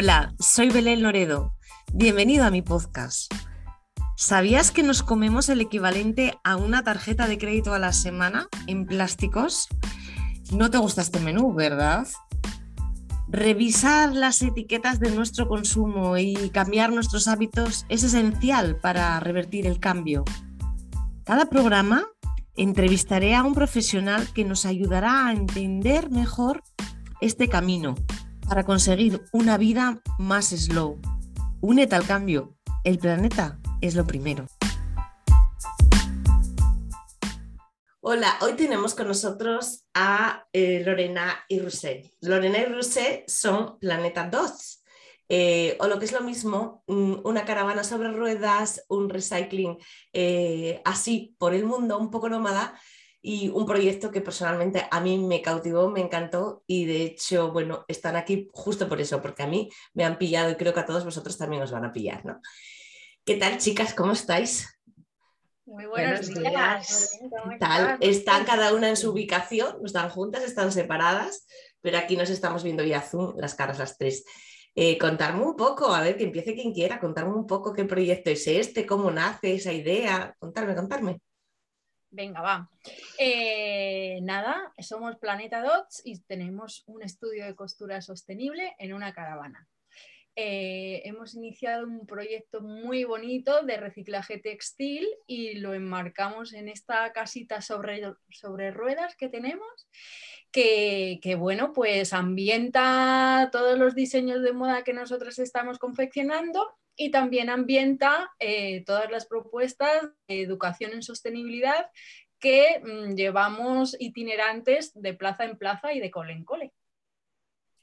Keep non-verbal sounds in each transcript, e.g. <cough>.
Hola, soy Belén Loredo. Bienvenido a mi podcast. ¿Sabías que nos comemos el equivalente a una tarjeta de crédito a la semana en plásticos? No te gusta este menú, ¿verdad? Revisar las etiquetas de nuestro consumo y cambiar nuestros hábitos es esencial para revertir el cambio. Cada programa entrevistaré a un profesional que nos ayudará a entender mejor este camino para conseguir una vida más slow. Únete al cambio. El planeta es lo primero. Hola, hoy tenemos con nosotros a eh, Lorena y Rousset. Lorena y Rousset son Planeta 2, eh, o lo que es lo mismo, una caravana sobre ruedas, un recycling eh, así por el mundo, un poco nómada, y un proyecto que personalmente a mí me cautivó, me encantó y de hecho, bueno, están aquí justo por eso, porque a mí me han pillado y creo que a todos vosotros también os van a pillar, ¿no? ¿Qué tal, chicas? ¿Cómo estáis? Muy buenos, días. ¿Qué tal? Están cada una en su ubicación, no están juntas, están separadas, pero aquí nos estamos viendo vía Zoom, las caras las tres. Eh, contarme un poco, a ver, que empiece quien quiera, contarme un poco qué proyecto es este, cómo nace esa idea, contarme, contarme. Venga, va. Eh, nada, somos Planeta Dots y tenemos un estudio de costura sostenible en una caravana. Eh, hemos iniciado un proyecto muy bonito de reciclaje textil y lo enmarcamos en esta casita sobre, sobre ruedas que tenemos, que, que, bueno, pues ambienta todos los diseños de moda que nosotros estamos confeccionando y también ambienta eh, todas las propuestas de educación en sostenibilidad que mm, llevamos itinerantes de plaza en plaza y de cole en cole.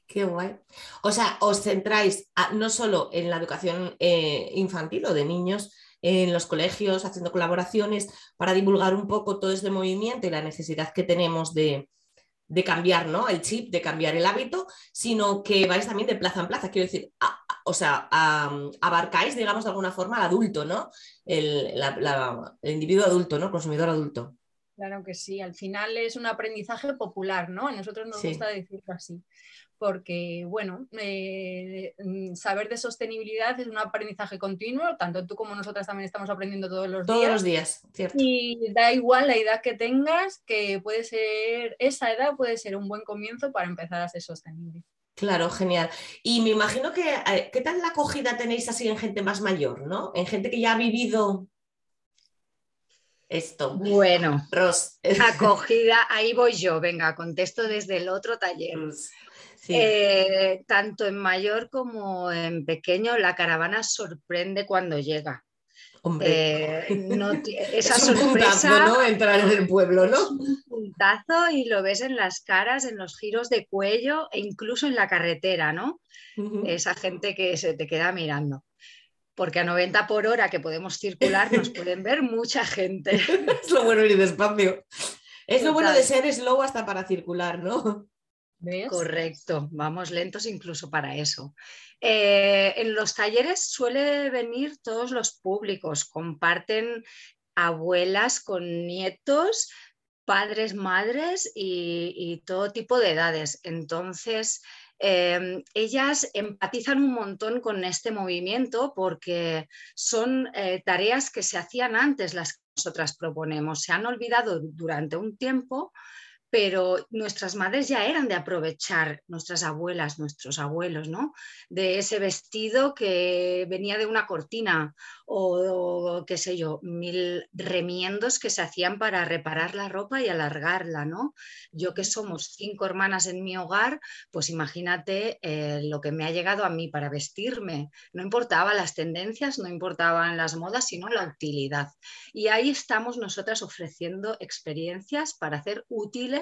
Qué guay. O sea, os centráis no solo en la educación eh, infantil o de niños en los colegios, haciendo colaboraciones para divulgar un poco todo este movimiento y la necesidad que tenemos de, de cambiar ¿no? el chip, de cambiar el hábito, sino que vais también de plaza en plaza. Quiero decir, o sea, abarcáis, digamos, de alguna forma al adulto, ¿no? El, individuo adulto, ¿no? consumidor adulto. Claro que sí, al final es un aprendizaje popular, ¿no? A nosotros nos gusta decirlo así porque, bueno, eh, mm, saber de sostenibilidad es un aprendizaje continuo, tanto tú como nosotras también estamos aprendiendo todos los días. Todos los días, cierto. Y da igual la edad que tengas, que puede ser, esa edad puede ser un buen comienzo para empezar a ser sostenible. Claro, genial. Y me imagino que, eh, ¿qué tal la acogida tenéis así en gente más mayor, ¿no? En gente que ya ha vivido esto. Bueno, Ros. <laughs> acogida, ahí voy yo, venga, contesto desde el otro taller. Eh, tanto en mayor como en pequeño, la caravana sorprende cuando llega. Hombre, eh, <laughs> esa es un sorpresa, ¿no? Entrar en el pueblo, ¿no? un puntazo y lo ves en las caras, en los giros de cuello e incluso en la carretera, ¿no? Esa gente que se te queda mirando. Porque a 90 por hora que podemos circular nos <laughs> pueden ver mucha gente. es lo bueno ir despacio. Es lo bueno de ser slow hasta para circular, ¿no? Correcto, vamos lentos incluso para eso. Eh, en los talleres suele venir todos los públicos, comparten abuelas con nietos, padres, madres y, todo tipo de edades. Entonces, em, ellas empatizan un montón con este movimiento porque son eh, tareas que se hacían antes las que nosotras proponemos. Se han olvidado durante un tiempo pero nuestras madres ya eran de aprovechar, nuestras abuelas, nuestros abuelos, ¿no? De ese vestido que venía de una cortina o, qué sé yo, mil remiendos que se hacían para reparar la ropa y alargarla, ¿no? Yo que somos cinco hermanas en mi hogar, pues imagínate eh, lo que me ha llegado a mí para vestirme. No importaba las tendencias, no importaban las modas, sino la utilidad. Y ahí estamos nosotras ofreciendo experiencias para hacer útiles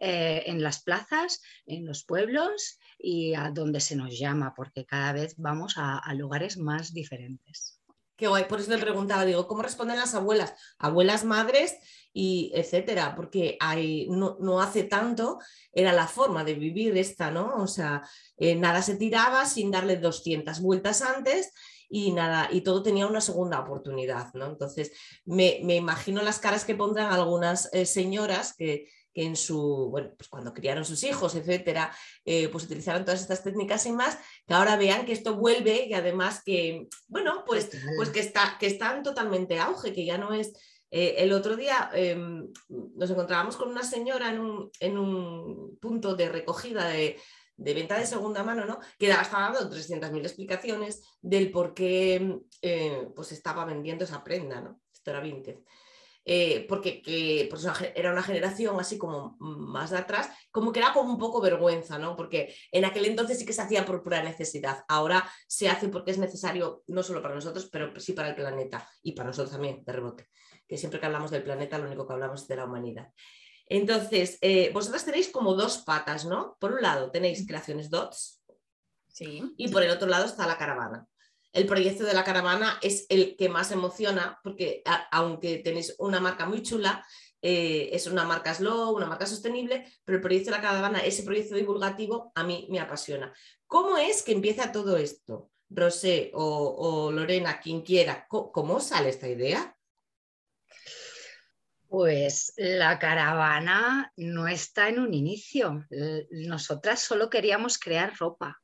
eh, en las plazas, en los pueblos y a donde se nos llama, porque cada vez vamos a lugares más diferentes. Qué guay, por eso te preguntaba, digo, ¿cómo responden las abuelas? Abuelas, madres y etcétera, porque hay, no, hace tanto era la forma de vivir esta, ¿no? O sea, eh, nada se tiraba sin darle 200 vueltas antes y nada, y todo tenía una segunda oportunidad, ¿no? Entonces, me, imagino las caras que pondrán algunas eh, señoras que, que en su, bueno, pues cuando criaron sus hijos, etcétera, eh, pues utilizaron todas estas técnicas y más, que ahora vean que esto vuelve y además que, bueno, pues, pues que, está, que están totalmente auge, que ya no es... Eh, el otro día em, nos encontrábamos con una señora en un, en un punto de recogida de, de venta de segunda mano, ¿no? que estaba dando 300.000 explicaciones del por qué eh, pues estaba vendiendo esa prenda, ¿no? Esto era vintage. Eh, porque que, pues era una generación así como más de atrás, como que era como un poco vergüenza, ¿no? Porque en aquel entonces sí que se hacía por pura necesidad. Ahora se hace porque es necesario no solo para nosotros, pero sí para el planeta y para nosotros también, de rebote. Que siempre que hablamos del planeta, lo único que hablamos es de la humanidad. Entonces, eh, vosotras tenéis como dos patas, ¿no? Por un lado tenéis creaciones DOTS sí. y por el otro lado está la caravana. El proyecto de la caravana es el que más emociona porque aunque tenéis una marca muy chula, eh, es una marca slow, una marca sostenible, pero el proyecto de la caravana, ese proyecto divulgativo, a mí me apasiona. ¿Cómo es que empieza todo esto? Rosé o, o Lorena, quien quiera, ¿cómo sale esta idea? Pues la caravana no está en un inicio. Nosotras solo queríamos crear ropa.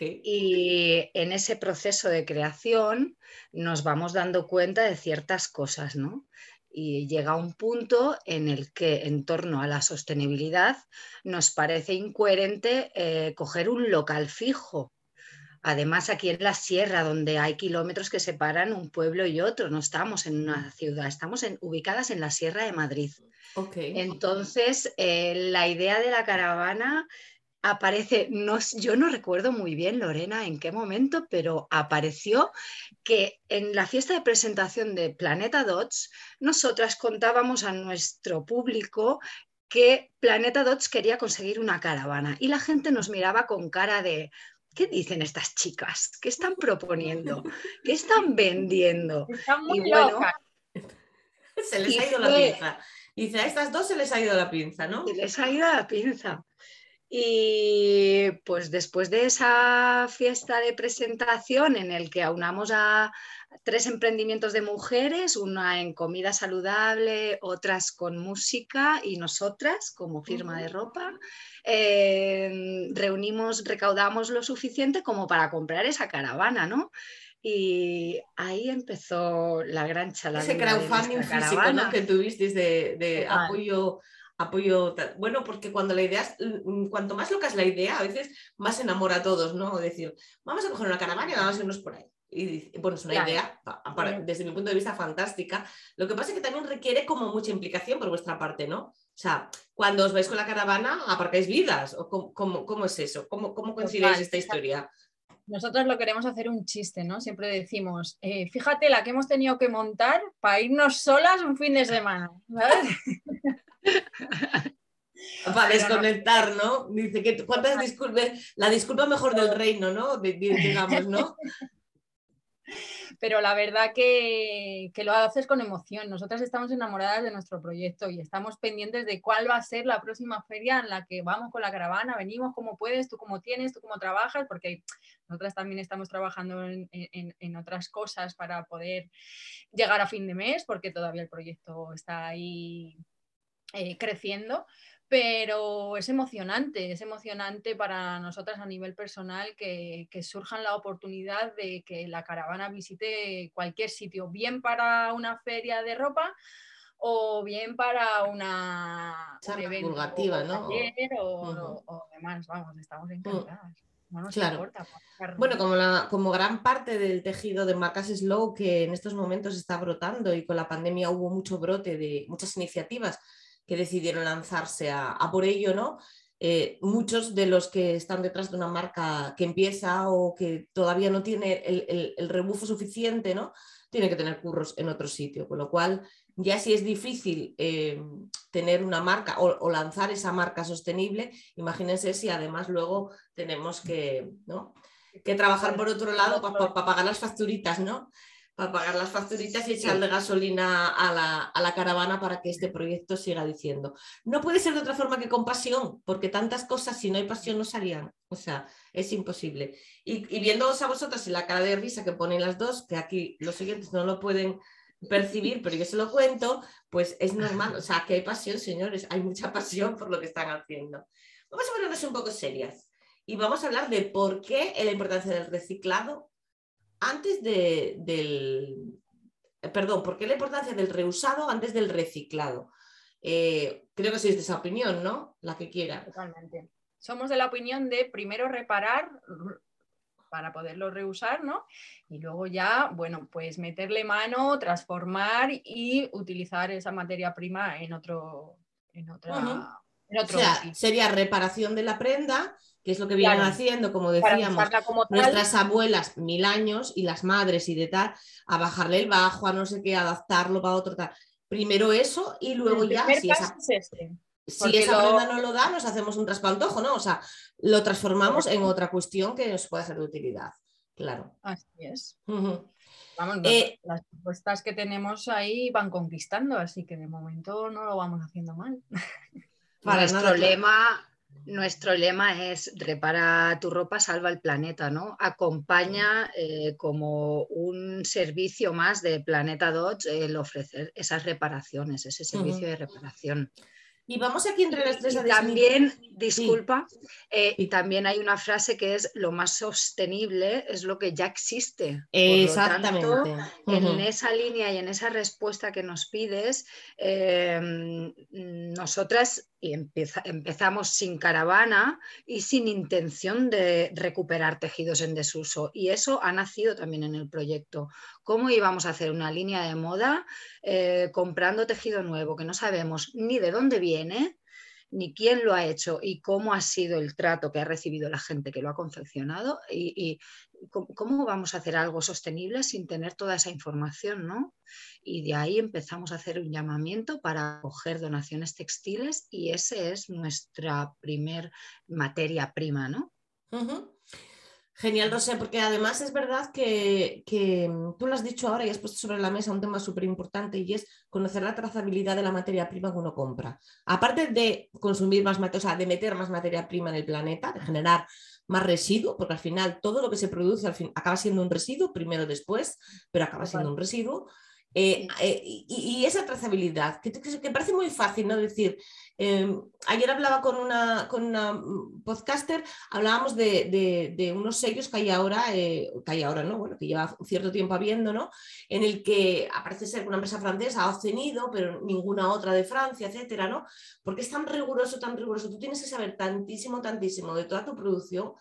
Y en ese proceso de creación nos vamos dando cuenta de ciertas cosas, ¿no? Y llega un punto en el que en torno a la sostenibilidad nos parece incoherente eh, coger un local fijo Además, aquí en la sierra, donde hay kilómetros que separan un pueblo y otro, no estamos en una ciudad, estamos ubicadas en la Sierra de Madrid. Entonces, eh, la idea de la caravana aparece, no, yo no recuerdo muy bien, Lorena, en qué momento, pero apareció que en la fiesta de presentación de Planeta Dots, nosotras contábamos a nuestro público que Planeta Dots quería conseguir una caravana y la gente nos miraba con cara de, ¿qué dicen estas chicas? ¿Qué están proponiendo? ¿Qué están vendiendo? Están muy y bueno, se les ha ido la pinza. Dice, a estas dos se les ha ido la pinza, ¿no? Se les ha ido la pinza. Y pues después de esa fiesta de presentación en el que aunamos a tres emprendimientos de mujeres, una en comida saludable, otras con música y nosotras como firma de ropa, eh, reunimos, recaudamos lo suficiente como para comprar esa caravana, ¿no? Y ahí empezó la gran chalada. Ese crowdfunding físico que tuvisteis de apoyo apoyo, bueno, porque cuando la idea, mm, cuanto más loca es la idea, a veces más enamora a todos, ¿no? Decir, vamos a coger una caravana y vamos a irnos por ahí. Y bueno, es una idea, desde mi punto de vista, fantástica. Lo que pasa es que también requiere como mucha implicación por vuestra parte, ¿no? O sea, cuando os vais con la caravana, aparcáis vidas, o cómo, cómo, es eso, cómo, cómo esta historia. Nosotros lo queremos hacer un chiste, ¿no? Siempre decimos, eh, fíjate la que hemos tenido que montar para irnos solas un fin de semana. ¿sabes? <laughs> Para desconectar, ¿no? Dice que cuántas disculpas, la disculpa mejor del reino, ¿no? Digamos, ¿no? <laughs> Pero la verdad que, que, lo haces con emoción. Nosotras estamos enamoradas de nuestro proyecto y estamos pendientes de cuál va a ser la próxima feria en la que vamos con la caravana, venimos como puedes, tú como tienes, tú como trabajas, porque nosotras también estamos trabajando en, en, en otras cosas para poder llegar a fin de mes, porque todavía el proyecto está ahí eh, creciendo, pero es emocionante, es emocionante para nosotras a nivel personal que, que surjan la oportunidad de que la caravana visite cualquier sitio, bien para una feria de ropa o bien para una un evento divulgativa, ¿no? O, demás, vamos, estamos mm. encantadas. No claro. bueno, como, la, como gran parte del tejido de marcas Slow que en estos momentos está brotando y con la pandemia hubo mucho brote de muchas iniciativas que decidieron lanzarse a, por ello, ¿no? Eh, muchos de los que están detrás de una marca que empieza o que todavía no tiene el, rebufo suficiente, ¿no? Tienen que tener curros en otro sitio, con lo cual ya si es difícil eh, tener una marca o, lanzar esa marca sostenible, imagínense si además luego tenemos que, ¿no? que trabajar por otro lado para pagar las facturitas, ¿no? Para pagar las facturitas y echarle gasolina a la, caravana para que este proyecto siga diciendo. No puede ser de otra forma que con pasión, porque tantas cosas, si no hay pasión, no salían. O sea, es imposible. Y, y viéndoos a vosotras y la cara de risa que ponen las dos, que aquí los siguientes no lo pueden percibir, pero yo se lo cuento, pues es normal. O sea, que hay pasión, señores, hay mucha pasión por lo que están haciendo. Vamos a ponernos un poco serias y vamos a hablar de por qué la importancia del reciclado antes de, del... Perdón, ¿por qué la importancia del reusado antes del reciclado? Eh, creo que sois de esa opinión, ¿no? La que quiera. Totalmente. Somos de la opinión de primero reparar para poderlo reusar, ¿no? Y luego ya, bueno, pues meterle mano, transformar y utilizar esa materia prima en otro, en otra, o sea, sería reparación de la prenda, que es lo que vienen haciendo, como decíamos, nuestras abuelas mil años y las madres y de tal, a bajarle el bajo, a no sé qué, adaptarlo para otro tal. Primero eso y luego ya, si esa, este, si esa prenda no lo da, nos hacemos un traspantojo, ¿no? O sea, lo transformamos en otra cuestión que nos puede ser de utilidad. Claro. Así es. Vamos, eh, las propuestas que tenemos ahí van conquistando, así que de momento no lo vamos haciendo mal. <laughs> nuestro, lema, nuestro lema es repara tu ropa, salva el planeta, ¿no? Acompaña eh, como un servicio más de Planeta Dodge el ofrecer esas reparaciones, ese servicio de reparación. Y vamos aquí entre las tres a También, disculpa, eh, y también hay una frase que es lo más sostenible es lo que ya existe. Exactamente. En esa línea y en esa respuesta que nos pides, em, nosotras empezamos sin caravana y sin intención de recuperar tejidos en desuso. Y eso ha nacido también en el proyecto. ¿Cómo íbamos a hacer una línea de moda eh, comprando tejido nuevo que no sabemos ni de dónde viene? ni quién lo ha hecho y cómo ha sido el trato que ha recibido la gente que lo ha confeccionado y, cómo vamos a hacer algo sostenible sin tener toda esa información, ¿no? Y de ahí empezamos a hacer un llamamiento para coger donaciones textiles y ese es nuestra primer materia prima, ¿no? Genial, Rosé, porque además es verdad que, mm, tú lo has dicho ahora y has puesto sobre la mesa un tema súper importante y es conocer la trazabilidad de la materia prima que uno compra. Aparte de consumir más materia, o sea, de meter más materia prima en el planeta, de generar más residuo, porque al final todo lo que se produce al fin, acaba siendo un residuo, primero después, pero acaba siendo un residuo. Eh, eh, y, esa trazabilidad, que, que, parece muy fácil, ¿no? Decir, em, ayer hablaba con una, con una mm, podcaster, hablábamos de, unos sellos que hay ahora, eh, que hay ahora, ¿no? Bueno, que lleva cierto tiempo habiendo, ¿no? En el que aparece ser una empresa francesa ha obtenido, pero ninguna otra de Francia, etcétera, ¿no? Porque es tan riguroso, tan riguroso. Tú tienes que saber tantísimo, tantísimo de toda tu producción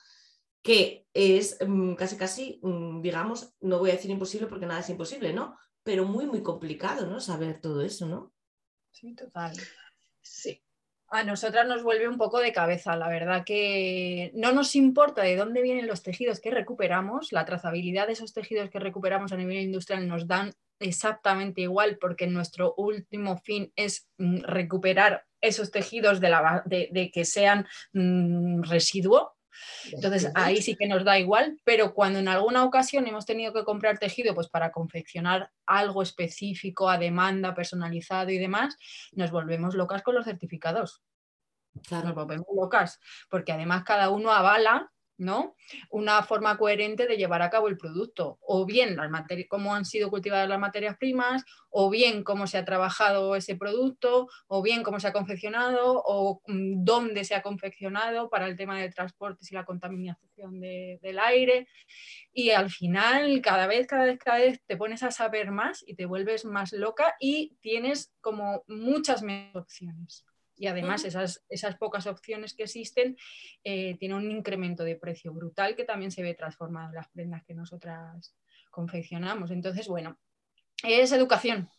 que es mm, casi, casi, mm, digamos, no voy a decir imposible porque nada es imposible, ¿no? pero muy, muy complicado, ¿no? Saber todo eso, ¿no? Sí, total. Sí. A nosotras nos vuelve un poco de cabeza, la verdad que no nos importa de dónde vienen los tejidos que recuperamos, la trazabilidad de esos tejidos que recuperamos a nivel industrial nos dan exactamente igual porque nuestro último fin es mm, recuperar esos tejidos de, la, de, que sean mm, residuo, entonces ahí sí que nos da igual, pero cuando en alguna ocasión hemos tenido que comprar tejido pues para confeccionar algo específico a demanda, personalizado y demás, nos volvemos locas con los certificados. Nos volvemos locas, porque además cada uno avala ¿no? Una forma coherente de llevar a cabo el producto, o bien las cómo han sido cultivadas las materias primas, o bien cómo se ha trabajado ese producto, o bien cómo se ha confeccionado, o mm, dónde se ha confeccionado para el tema de transportes y la contaminación del aire. Y al final, cada vez, cada vez, cada vez te pones a saber más y te vuelves más loca y tienes como muchas menos opciones y además esas, esas pocas opciones que existen eh, tienen un incremento de precio brutal que también se ve transformado en las prendas que nosotras confeccionamos. Entonces, bueno, es educación.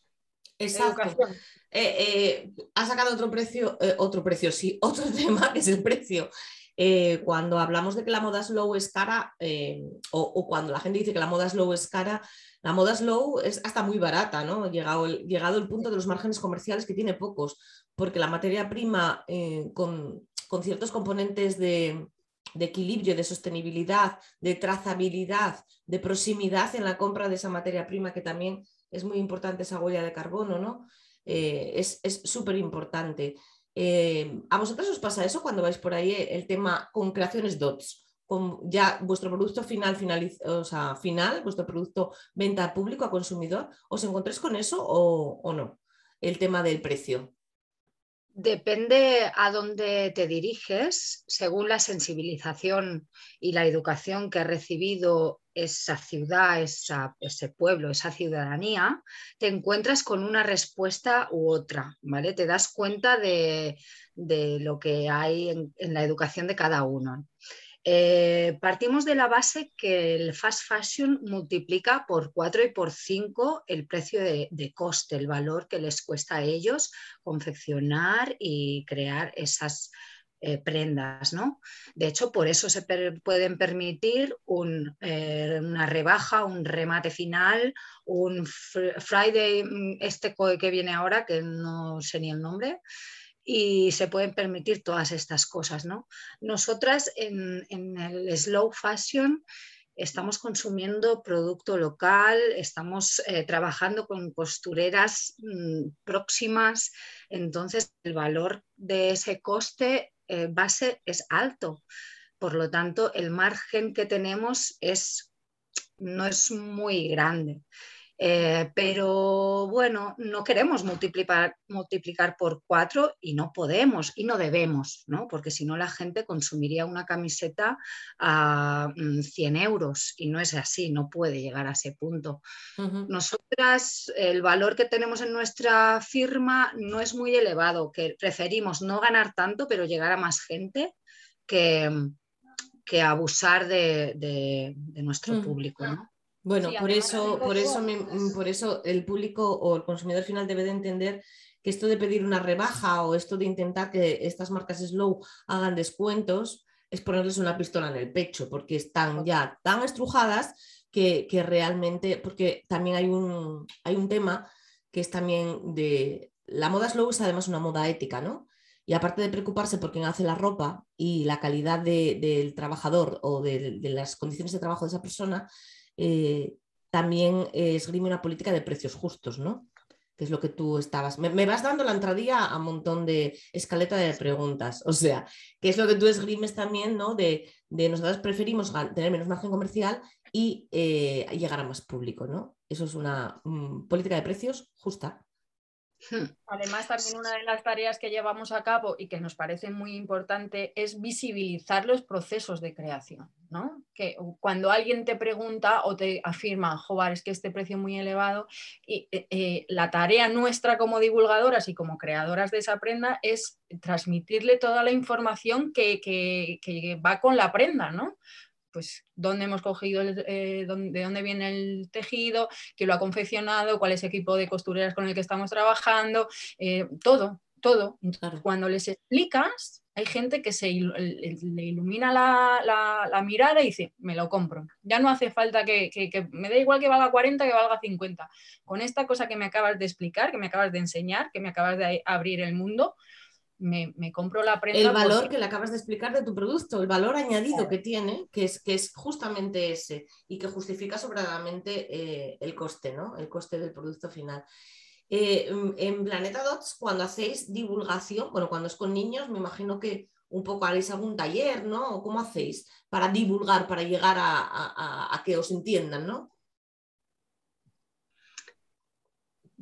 Exacto. Eh, eh, ha sacado otro precio, otro precio, sí, <laughs> otro tema que es el precio. Cuando hablamos de que la moda slow es cara, o, o, cuando la gente dice que la moda slow es cara, la moda slow es hasta muy barata, ¿no? Llegado el, llegado el punto de los márgenes comerciales que tiene pocos, porque la materia prima eh, con, ciertos componentes de, equilibrio, de sostenibilidad, de trazabilidad, de proximidad en la compra de esa materia prima, que también es muy importante esa huella de carbono, ¿no? Eh, es súper importante. Eh, ¿A vosotros os pasa eso cuando vais por ahí el tema con creaciones DOTS? con ya vuestro producto final, o sea, final, vuestro producto venta al público, a consumidor, ¿os encontréis con eso o, no? El tema del precio. Depende a dónde te diriges, según la sensibilización y la educación que ha recibido esa ciudad, ese pueblo, esa ciudadanía, te encuentras con una respuesta u otra, ¿vale? Te das cuenta de, lo que hay en, la educación de cada uno. Eh, partimos de la base que el fast fashion multiplica por 4 y por 5 el precio de, coste, el valor que les cuesta a ellos confeccionar y crear esas eh, prendas. ¿no? De hecho, por eso se pueden permitir eh, una rebaja, un remate final, un Friday, mm, este que viene ahora, que no sé ni el nombre y se pueden permitir todas estas cosas. ¿no? Nosotras en, el slow fashion estamos consumiendo producto local, estamos eh, trabajando con costureras mm, próximas, entonces el valor de ese coste eh, base es alto. Por lo tanto, el margen que tenemos es, no es muy grande. Eh, pero bueno, no queremos multiplicar, multiplicar por cuatro y no podemos y no debemos, ¿no? porque si no la gente consumiría una camiseta a 100 mm, euros y no es así, no puede llegar a ese punto. Nosotras, el valor que tenemos en nuestra firma no es muy elevado, que preferimos no ganar tanto, pero llegar a más gente que, que abusar de, nuestro público. ¿no? Bueno, por, eso, por, eso mm, por eso el público o el consumidor final debe de entender que esto de pedir una rebaja o esto de intentar que estas marcas slow hagan descuentos es ponerles una pistola en el pecho, porque están ya tan estrujadas que, realmente, porque también hay un, hay un tema que es también de... La moda slow es además una moda ética, ¿no? Y aparte de preocuparse por quién hace la ropa y la calidad del trabajador o de, de, las condiciones de trabajo de esa persona, eh, también esgrime una política de precios justos, ¿no? Que es lo que tú estabas. Me, vas dando la entradilla a un montón de escaleta de preguntas. O sea, que es lo que tú esgrimes también, ¿no? De, de nosotros preferimos tener menos margen comercial y eh, llegar a más público, ¿no? Eso es una mm, política de precios justa. Además, también una de las tareas que llevamos a cabo y que nos parece muy importante es visibilizar los procesos de creación. ¿no? Que cuando alguien te pregunta o te afirma, joder, es que este precio es muy elevado, y, eh, eh, la tarea nuestra como divulgadoras y como creadoras de esa prenda es transmitirle toda la información que, que va con la prenda, ¿no? Pues dónde hemos cogido, eh, de dónde viene el tejido, quién lo ha confeccionado, cuál es el equipo de costureras con el que estamos trabajando, eh, todo, todo. Cuando les explicas, hay gente que se le ilumina la, mirada y dice, me lo compro. Ya no hace falta que, que, me da igual que valga 40, que valga 50. Con esta cosa que me acabas de explicar, que me acabas de enseñar, que me acabas de abrir el mundo, me, compro la prenda. El valor que le acabas de explicar de tu producto, el valor añadido que tiene, que es, que es justamente ese y que justifica sobradamente eh, el coste, ¿no? El coste del producto final. Eh, en Planeta Dots, cuando hacéis divulgación, bueno, cuando es con niños, me imagino que un poco haréis algún taller, ¿no? ¿Cómo hacéis para divulgar, para llegar a, a que os entiendan, ¿no?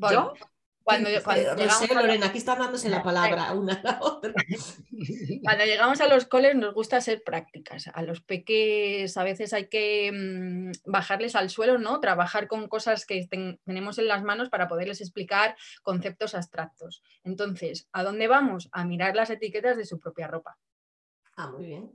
Bueno, cuando, Lorena, aquí está dándose la palabra una a la otra. <laughs> Cuando llegamos a los coles nos gusta hacer prácticas. A los peques a veces hay que mm, bajarles al suelo, ¿no? Trabajar con cosas que tenemos en las manos para poderles explicar conceptos abstractos. Entonces, ¿a dónde vamos? A mirar las etiquetas de su propia ropa. Ah, muy bien.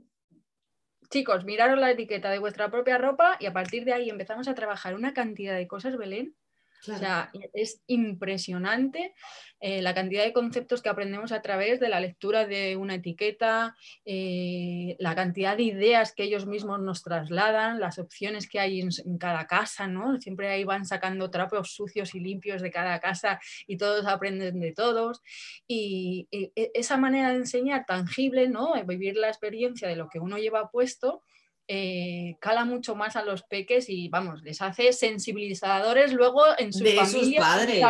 Chicos, miraros la etiqueta de vuestra propia ropa y a partir de ahí empezamos a trabajar una cantidad de cosas, Belén, o sea, es impresionante eh, la cantidad de conceptos que aprendemos a través de la lectura de una etiqueta, eh, la cantidad de ideas que ellos mismos nos trasladan, las opciones que hay en, cada casa, ¿no? Siempre ahí van sacando trapos sucios y limpios de cada casa y todos aprenden de todos. Y, y e, esa manera de enseñar tangible, ¿no? Vivir la experiencia de lo que uno lleva puesto, eh, cala mucho más a los peques y vamos, les hace sensibilizadores luego en sus de sus padres.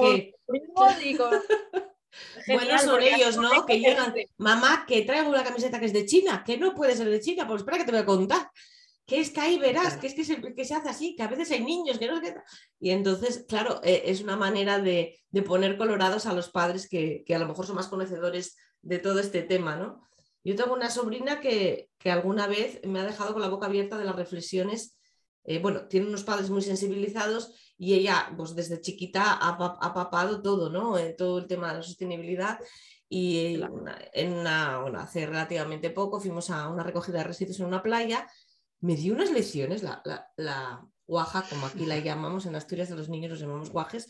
que... <laughs> bueno, son ellos, ¿no? Que llegan, mamá, que traigo una camiseta que es de China, que no puede ser de China, pues espera que te voy a contar. Que es que ahí verás, que es que se, que se hace así, que a veces hay niños que no sé Y entonces, claro, eh, es una manera de, poner colorados a los padres que, que, a lo mejor son más conocedores de todo este tema, ¿no? Yo tengo una sobrina que, que alguna vez me ha dejado con la boca abierta de las reflexiones. Eh, bueno, tiene unos padres muy sensibilizados y ella, pues desde chiquita ha, papado todo, ¿no? Eh, todo el tema de la sostenibilidad. Y en una, bueno, hace relativamente poco fuimos a una recogida de residuos en una playa. Me dio unas lecciones, la, la, guaja, como aquí la <laughs> llamamos en Asturias, de los niños los llamamos guajes,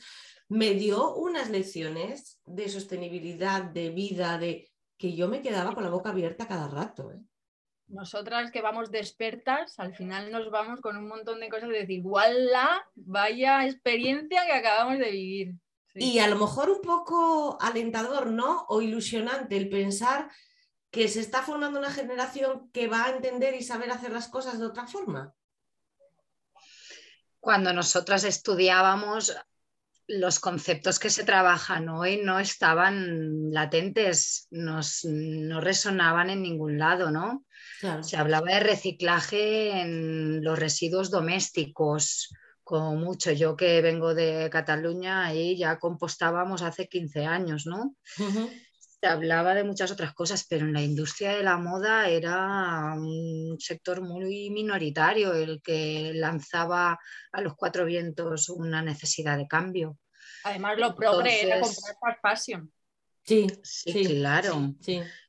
me dio unas lecciones de sostenibilidad, de vida, de que yo me quedaba con la boca abierta cada rato. ¿eh? Nosotras que vamos despertas, al final nos vamos con un montón de cosas de decir, ¡wala! Vaya experiencia que acabamos de vivir. Y a lo mejor un poco alentador, ¿no? O ilusionante el pensar que se está formando una generación que va a entender y saber hacer las cosas de otra forma. Cuando nosotras estudiábamos, los conceptos que se trabajan hoy no estaban latentes, no resonaban en ningún lado, ¿no? Se hablaba de reciclaje en los residuos domésticos, como mucho. Yo que vengo de Cataluña, ahí ya compostábamos hace 15 años, ¿no? Se hablaba de muchas otras cosas, pero en la industria de la moda era un sector muy minoritario el que lanzaba a los cuatro vientos una necesidad de cambio. Además, lo progre era comprar fast fashion. Sí, sí, claro.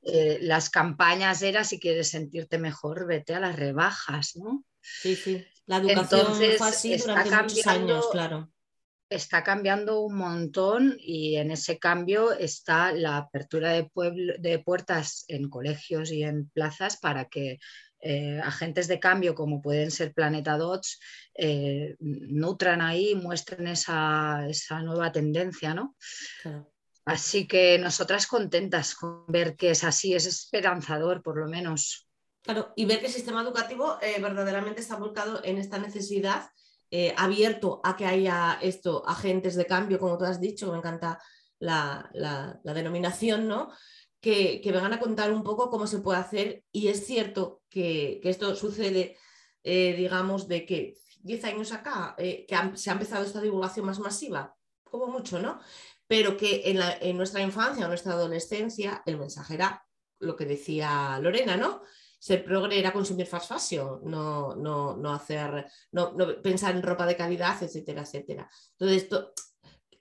Eh, las campañas era si quieres sentirte mejor, vete a las rebajas, ¿no? Sí, sí. La educación fue así durante muchos años, claro está cambiando un montón y en ese cambio está la apertura de, de puertas en colegios y en plazas para que eh, agentes de cambio como pueden ser Planeta Dots eh, nutran ahí, muestren esa, nueva tendencia, ¿no? Así que nosotras contentas con ver que es así, es esperanzador por lo menos. Claro, y ver que el sistema educativo eh, verdaderamente está volcado en esta necesidad eh, abierto a que haya esto, agentes de cambio, como tú has dicho, me encanta la, denominación, ¿no? Que, vengan a contar un poco cómo se puede hacer. Y es cierto que, esto sucede, eh, digamos, de que 10 años acá, eh, que se ha empezado esta divulgación más masiva, como mucho, ¿no? Pero que en, nuestra infancia o nuestra adolescencia el mensaje era lo que decía Lorena, ¿no? ser progre era consumir fast fashion, no, no, no hacer, no, pensar en ropa de calidad, etcétera, etcétera. Entonces, esto,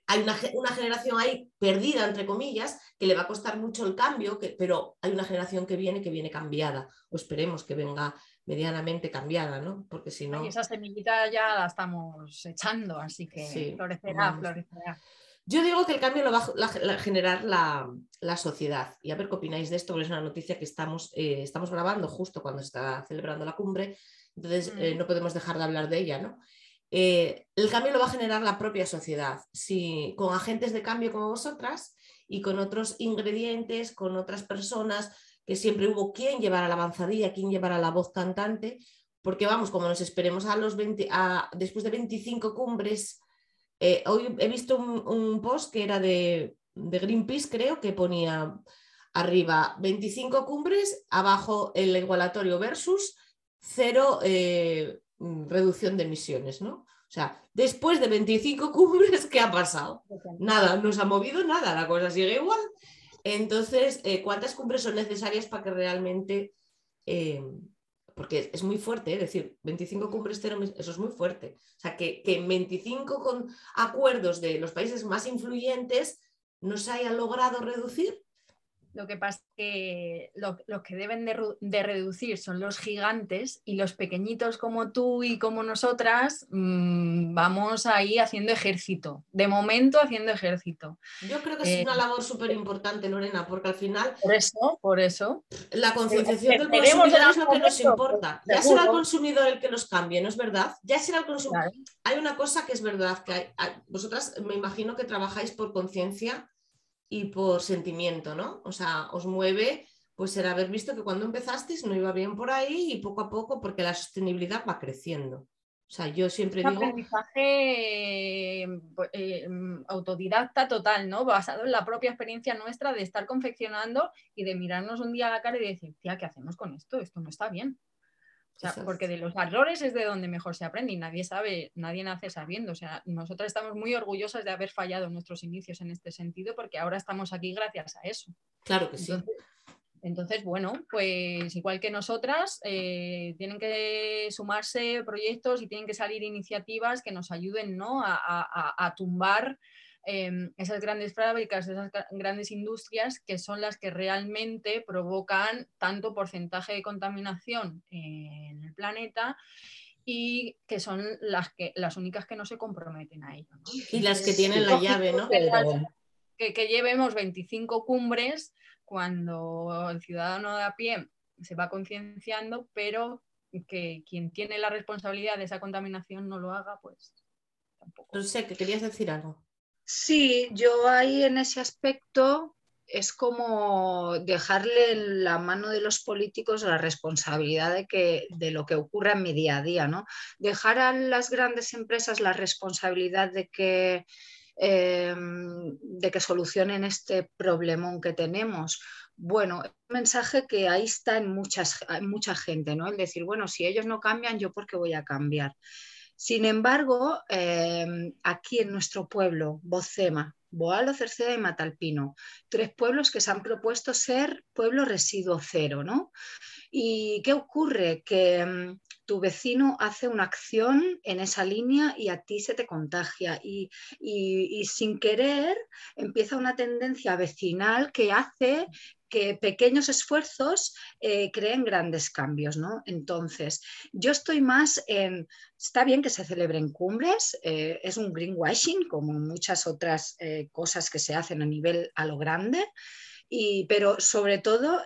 hay una, una, generación ahí perdida, entre comillas, que le va a costar mucho el cambio, que, pero hay una generación que viene que viene cambiada, o esperemos que venga medianamente cambiada, ¿no? Porque si no... Y esa semillita ya la estamos echando, así que florecerá, florecerá. Yo digo que el cambio lo va a generar la, sociedad. Y a ver qué opináis de esto, porque es una noticia que estamos, eh, estamos grabando justo cuando se está celebrando la cumbre, entonces eh, mm. no podemos dejar de hablar de ella. ¿no? Eh, el cambio lo va a generar la propia sociedad, si, con agentes de cambio como vosotras y con otros ingredientes, con otras personas, que siempre hubo quien llevara la avanzadilla, quien llevara la voz cantante, porque vamos, como nos esperemos a los 20, a, después de 25 cumbres eh, hoy he visto un, post que era de, Greenpeace, creo, que ponía arriba 25 cumbres, abajo el igualatorio versus cero eh, reducción de emisiones, ¿no? O sea, después de 25 cumbres, ¿qué ha pasado? Nada, no se ha movido nada, la cosa sigue igual. Entonces, eh, ¿cuántas cumbres son necesarias para que realmente porque es muy fuerte, es ¿eh? decir, 25 cumbres cero, eso es muy fuerte. O sea, que, que en 25 con acuerdos de los países más influyentes no se haya logrado reducir, lo que pasa es que lo, que deben de, reducir son los gigantes y los pequeñitos como tú y como nosotras mm, vamos ahí haciendo ejército. De momento haciendo ejército. Yo creo que es una eh, labor súper importante, Lorena, porque al final... Por eso, por eso. La concienciación del consumidor es lo que nos importa. Ya será el consumidor el que los cambie, ¿no es verdad? Ya será el consumidor. Hay una cosa que es verdad, que vosotras me imagino que trabajáis por conciencia y por sentimiento, ¿no? O sea, os mueve pues el haber visto que cuando empezasteis no iba bien por ahí y poco a poco, porque la sostenibilidad va creciendo. O sea, yo siempre Un digo... aprendizaje pues, eh, autodidacta total, ¿no? Basado en la propia experiencia nuestra de estar confeccionando y de mirarnos un día a la cara y decir, tía, ¿qué hacemos con esto? Esto no está bien. O sea, Exacto. porque de los errores es de donde mejor se aprende y nadie sabe, nadie nace sabiendo. O sea, nosotras estamos muy orgullosas de haber fallado en nuestros inicios en este sentido porque ahora estamos aquí gracias a eso. Claro que sí. Entonces, entonces, bueno, pues igual que nosotras, eh, tienen que sumarse proyectos y tienen que salir iniciativas que nos ayuden ¿no? a, a- a tumbar eh, esas grandes fábricas, esas grandes industrias que son las que realmente provocan tanto porcentaje de contaminación en el planeta y que son las, que, las únicas que no se comprometen a ello. ¿no? Y las que tienen la llave, ¿no? que que, que llevemos 25 cumbres cuando el ciudadano de a pie se va concienciando, pero que quien tiene la responsabilidad de esa contaminación no lo haga, pues tampoco. No sé, que querías decir algo. Sí, yo ahí en ese aspecto es como dejarle en la mano de los políticos la responsabilidad de, que, de lo que ocurra en mi día a día, ¿no? Dejar a las grandes empresas la responsabilidad de que, eh, de que solucionen este problemón que tenemos. Bueno, un mensaje que ahí está en, muchas, en mucha gente, ¿no? El decir, bueno, si ellos no cambian, ¿yo por qué voy a cambiar? Sin embargo, eh, aquí en nuestro pueblo, Bocema, Boalo, Cerceda y Matalpino, tres pueblos que se han propuesto ser pueblo residuo cero, ¿no? ¿Y qué ocurre? Que mm, tu vecino hace una acción en esa línea y a ti se te contagia y sin querer empieza una tendencia vecinal que hace que pequeños esfuerzos eh, creen grandes cambios, ¿no? Entonces, yo estoy más en, está bien que se celebren cumbres, eh, es un greenwashing como muchas otras eh, cosas que se hacen a nivel a lo grande, y, pero sobre todo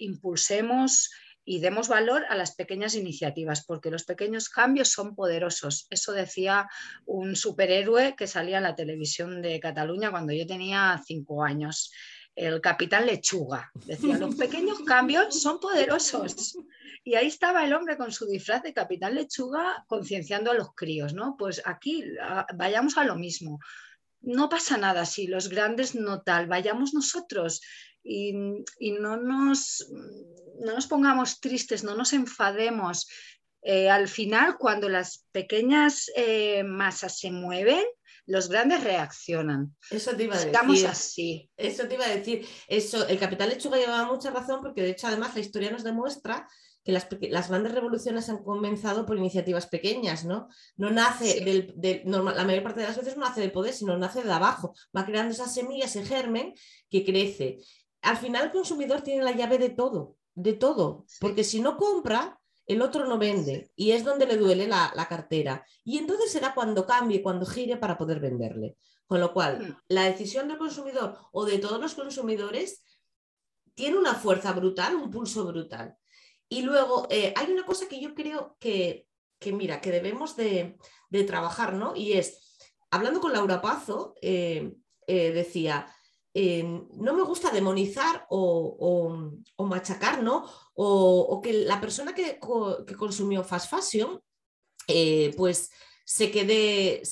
impulsemos y demos valor a las pequeñas iniciativas, porque los pequeños cambios son poderosos. Eso decía un superhéroe que salía en la televisión de Cataluña cuando yo tenía cinco años. El capitán Lechuga decía, los <laughs> pequeños cambios son poderosos. Y ahí estaba el hombre con su disfraz de capitán Lechuga concienciando a los críos, ¿no? Pues aquí a- vayamos a lo mismo. No pasa nada si los grandes no tal, vayamos nosotros y, y no, nos, no nos pongamos tristes, no nos enfademos. Eh, al final, cuando las pequeñas eh, masas se mueven, los grandes reaccionan. Eso te iba a Estamos decir. así. Eso te iba a decir. Eso, el Capital Lechuga llevaba mucha razón porque de hecho además la historia nos demuestra que las, grandes revoluciones han comenzado por iniciativas pequeñas, ¿no? No nace Sí. del, del- normal- la mayor parte de las veces no nace del poder, sino nace de abajo. Va creando esa semilla, ese germen que crece. Al final el consumidor tiene la llave de todo, de todo, Sí. porque si no compra, el otro no vende y es donde le duele la, la cartera. Y entonces será cuando cambie, cuando gire para poder venderle. Con lo cual, Mm. la decisión del consumidor o de todos los consumidores tiene una fuerza brutal, un pulso brutal. Y luego eh, hay una cosa que yo creo que, que, mira, que debemos de, de trabajar, ¿no? Y es, hablando con Laura Pazo, eh, eh, decía, eh, no me gusta demonizar o, o- machacar, ¿no? O, que la persona que, co- que consumió fast fashion, eh, pues se quede,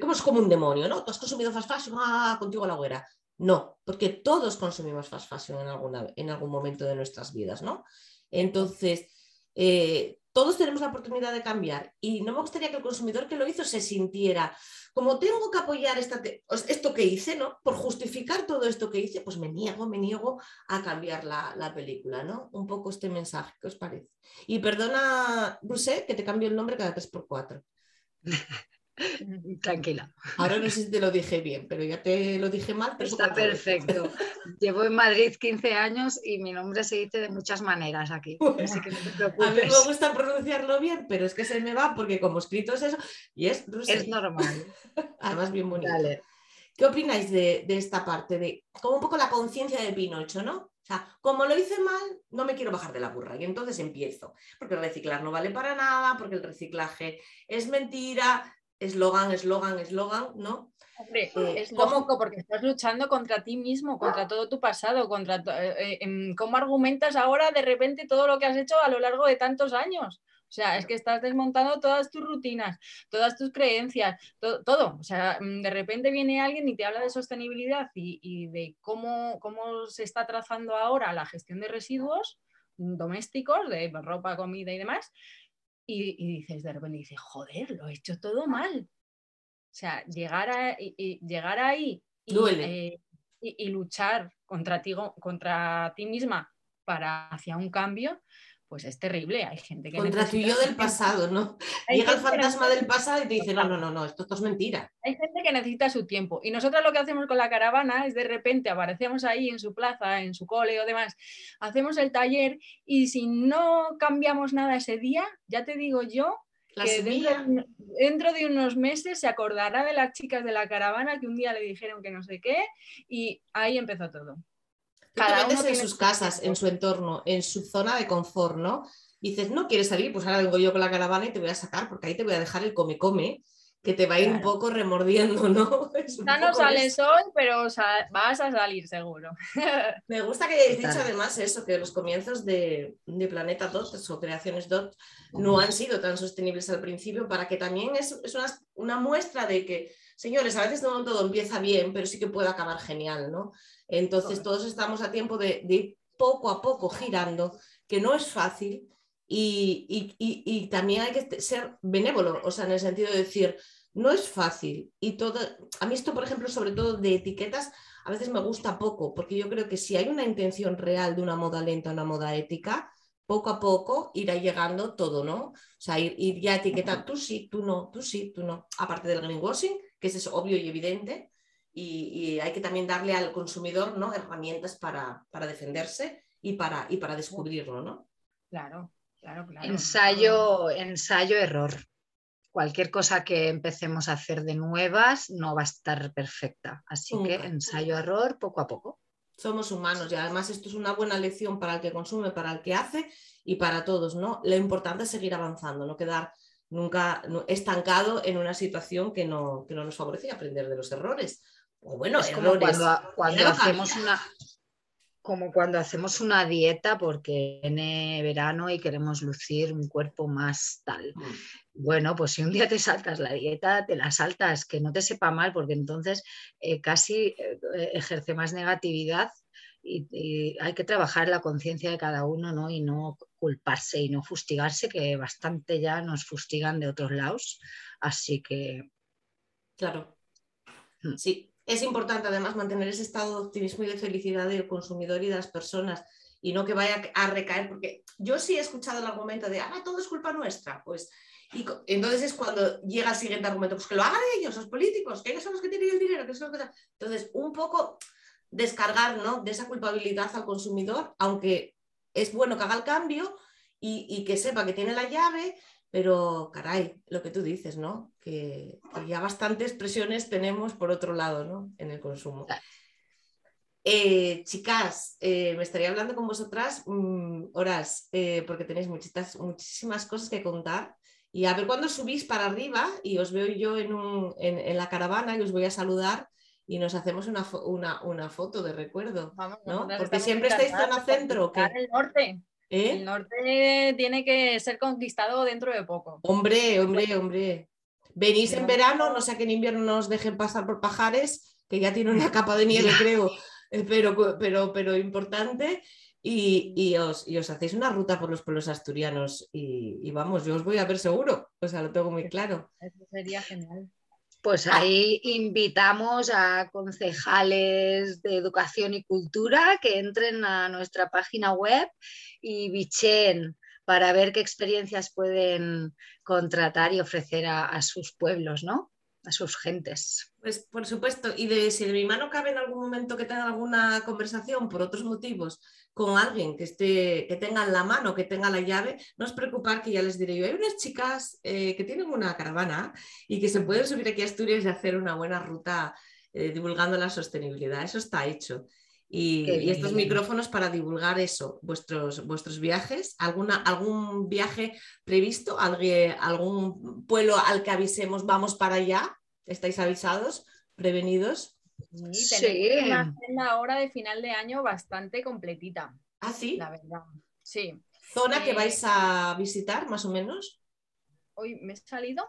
como es como un demonio, ¿no? Tú has consumido fast fashion, ah, contigo la hoguera. No, porque todos consumimos fast fashion en, alguna, en algún momento de nuestras vidas, ¿no? Entonces, eh, todos tenemos la oportunidad de cambiar y no me gustaría que el consumidor que lo hizo se sintiera como tengo que apoyar esta esto que hice, ¿no? Por justificar todo esto que hice, pues me niego, me niego a cambiar la, la película, ¿no? Un poco este mensaje, ¿qué os parece? Y perdona, Bruce, que te cambio el nombre cada 3x4. <laughs> <laughs> Tranquila. Ahora no sé si te lo dije bien, pero ya te lo dije mal. pero Está perfecto. Llevo en Madrid 15 años y mi nombre se dice de muchas maneras aquí. Así que no te A mí preocupes. me gusta pronunciarlo bien, pero es que se me va porque como escrito es eso y es. Es normal. <laughs> Además bien bonito. Dale. ¿Qué opináis de, de esta parte? De como un poco la conciencia de Pinocho, ¿no? O sea, como lo hice mal, no me quiero bajar de la burra y entonces empiezo. Porque el reciclar no vale para nada, porque el reciclaje es mentira, eslogan, eslogan, eslogan, ¿no? Hombre, Eh, es ¿cómo- lógico porque estás luchando contra ti mismo, contra todo tu pasado, contra eh, eh, em, cómo argumentas ahora de repente todo lo que has hecho a lo largo de tantos años. O sea, es que estás desmontando todas tus rutinas, todas tus creencias, todo. O sea, mm, de repente viene alguien y te habla de sostenibilidad y, de cómo, cómo se está trazando ahora la gestión de residuos domésticos, de ropa, comida y demás. Y, dices, de repente dices, joder, lo he hecho todo mal. O sea, llegar, a, llegar ahí eh, y, luchar contra ti, contra ti misma para hacia un cambio, pues es terrible. Hay gente que. Contra tu yo del <laughs> pasado, ¿no? <laughs> Llega el fantasma del pasado y te dice, no, no, no, no, esto, es mentira. Hay gente que necesita su tiempo. Y nosotros lo que hacemos con la caravana es de repente aparecemos ahí en su plaza, en su cole o demás, hacemos el taller y si no cambiamos nada ese día, ya te digo yo. que dentro, dentro de unos meses se acordará de las chicas de la caravana que un día le dijeron que no sé qué y ahí empezó todo. Cada uno en sus casas, en su entorno, en su zona de confort, ¿no? dices, no quieres salir, pues ahora vengo yo con la caravana y te voy a sacar, porque ahí te voy a dejar el come-come, que te va a ir un poco remordiendo, ¿no? <laughs> Ya no sales hoy, pero vas a salir seguro. <laughs> Me gusta que hayáis dicho además eso, que los comienzos de, Planeta Dot o Creaciones Dot no han sido tan sostenibles al principio, para que también es, una, una, muestra de que, señores, a veces no todo empieza bien, pero sí que puede acabar genial, ¿no? Entonces todos estamos a tiempo de, ir poco a poco girando, que no es fácil y, también hay que ser benévolo, o sea, en el sentido de decir, no es fácil y todo, a mí esto, por ejemplo, sobre todo de etiquetas, a veces me gusta poco, porque yo creo que si hay una intención real de una moda lenta, una moda ética, poco a poco irá llegando todo, ¿no? O sea, ir, ya etiquetar, tú sí, tú no, tú sí, tú no, aparte del greenwashing, que es obvio y evidente, y, hay que también darle al consumidor ¿no? herramientas para, defenderse y para, y para descubrirlo, ¿no? Claro, claro, claro. Ensayo, ensayo, error. Cualquier cosa que empecemos a hacer de nuevas no va a estar perfecta. Así que ensayo, error, poco a poco. Somos humanos y además esto es una buena lección para el que consume, para el que hace y para todos, ¿no? Lo importante es seguir avanzando, no quedar nunca estancado en una situación que no, que no nos favorece y aprender de los errores bueno, es como cuando, hacemos una como cuando hacemos una dieta porque viene verano y queremos lucir un cuerpo más tal. Mm. Bueno, pues si un día te saltas la dieta, te la saltas, que no te sepa mal, porque entonces eh, casi eh, ejerce más negatividad y, hay que trabajar la conciencia de cada uno, ¿no? Y no culparse y no fustigarse, que bastante ya nos fustigan de otros lados. Así que. Claro. Mm. Sí, es importante además mantener ese estado de optimismo y de felicidad del consumidor y de las personas y no que vaya a recaer, porque yo sí he escuchado el argumento de, ah, todo es culpa nuestra, pues, y entonces es cuando llega el siguiente argumento, pues que lo hagan ellos, los políticos, que ellos son los que tienen el dinero, que son los que... Entonces, un poco descargar ¿no? de esa culpabilidad al consumidor, aunque es bueno que haga el cambio y, y que sepa que tiene la llave, pero, caray, lo que tú dices, ¿no? Que, ya bastantes presiones tenemos por otro lado, ¿no? En el consumo. Eh, chicas, eh, me estaría hablando con vosotras mm, horas, eh, porque tenéis muchísimas, muchísimas cosas que contar. Y a ver cuándo subís para arriba y os veo yo en, la caravana y os voy a saludar y nos hacemos una, foto de recuerdo. ¿no? Porque siempre estáis zona centro. Que... el norte. ¿Eh? El norte tiene que ser conquistado dentro de poco. Hombre, hombre, hombre. Venís en verano, no sé que en invierno nos dejen pasar por pajares, que ya tiene una capa de nieve, <laughs> creo, eh, pero, pero, pero importante. Y, os, hacéis una ruta por los pueblos asturianos y, vamos, yo os voy a ver seguro, o sea, lo tengo muy claro. Eso sería genial. Pues ahí invitamos a concejales de educación y cultura que entren a nuestra página web y bichen para ver qué experiencias pueden contratar y ofrecer a, sus pueblos, ¿no? A sus gentes. Pues por supuesto, y de si de mi mano cabe en algún momento que tenga alguna conversación por otros motivos con alguien que, esté, que tenga la mano, que tenga la llave, no os preocupar que ya les diré yo, hay unas chicas eh, que tienen una caravana y que se pueden subir aquí a Asturias y hacer una buena ruta eh, divulgando la sostenibilidad. Eso está hecho. Y, estos micrófonos para divulgar eso, vuestros, vuestros viajes, alguna, algún viaje previsto, algún, algún pueblo al que avisemos, vamos para allá, estáis avisados, prevenidos. Sí, tenemos una hora de final de año bastante completita. ¿Ah, sí? La verdad. Sí. ¿Zona que Eh, vais a visitar, más o menos? Hoy me he salido.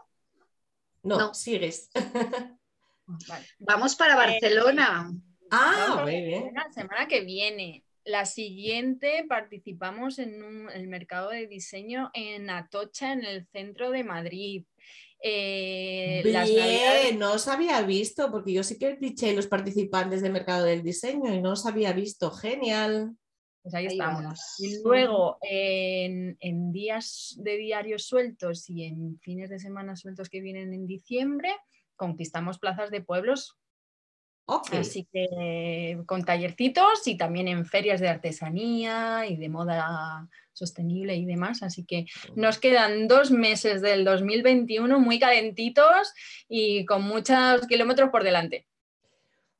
No, No. sigues. <laughs> Vale. Vamos para Barcelona. Ah, muy bien. La semana que viene. La siguiente participamos en un- el mercado de diseño en Atocha, en el centro de Madrid. Eh, las navidades- Bien, no os había visto, porque yo sí que fiché los participantes del mercado del diseño y no os había visto. Genial. pues ahí Ahí estamos. vamos. Y luego en, en días de diarios sueltos y en fines de semana sueltos que vienen en diciembre, conquistamos plazas de pueblos Así que con tallercitos y también en ferias de artesanía y de moda sostenible y demás. Así que nos quedan dos meses del 2021 muy calentitos y con muchos kilómetros por delante.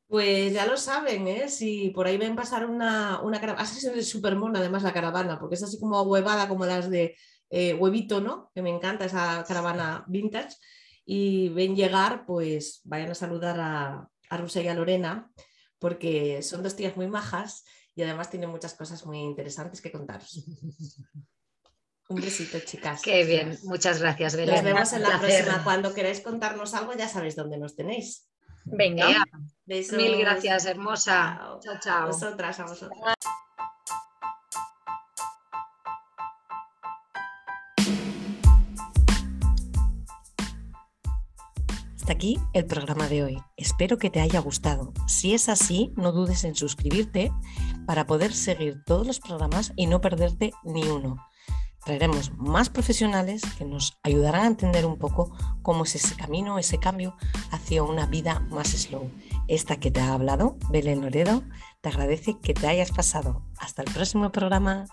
Pues ya lo saben, ¿eh? Si por ahí ven pasar una, una caravana, así es súper mona además la caravana, porque es así como huevada como las de eh, Huevito, ¿no? Que me encanta esa caravana vintage. Y ven llegar, pues vayan a saludar a, a Rusia y a Lorena, porque son dos tías muy majas y además tienen muchas cosas muy interesantes que contaros. <laughs> Un besito, chicas. Qué bien, muchas gracias, Belén. Nos vemos en la próxima. Cuando queráis contarnos algo, ya sabéis dónde nos tenéis. Venga. Besos. Mil gracias, hermosa. Chao. Chao, A chao. vosotras, a vosotras. Hasta aquí el programa de hoy. Espero que te haya gustado. Si es así, no dudes en suscribirte para poder seguir todos los programas y no perderte ni uno. Traeremos más profesionales que nos ayudarán a entender un poco cómo es ese camino, ese cambio hacia una vida más slow. Esta que te ha hablado, Belén Loredo, te agradece que te hayas pasado. Hasta el próximo programa.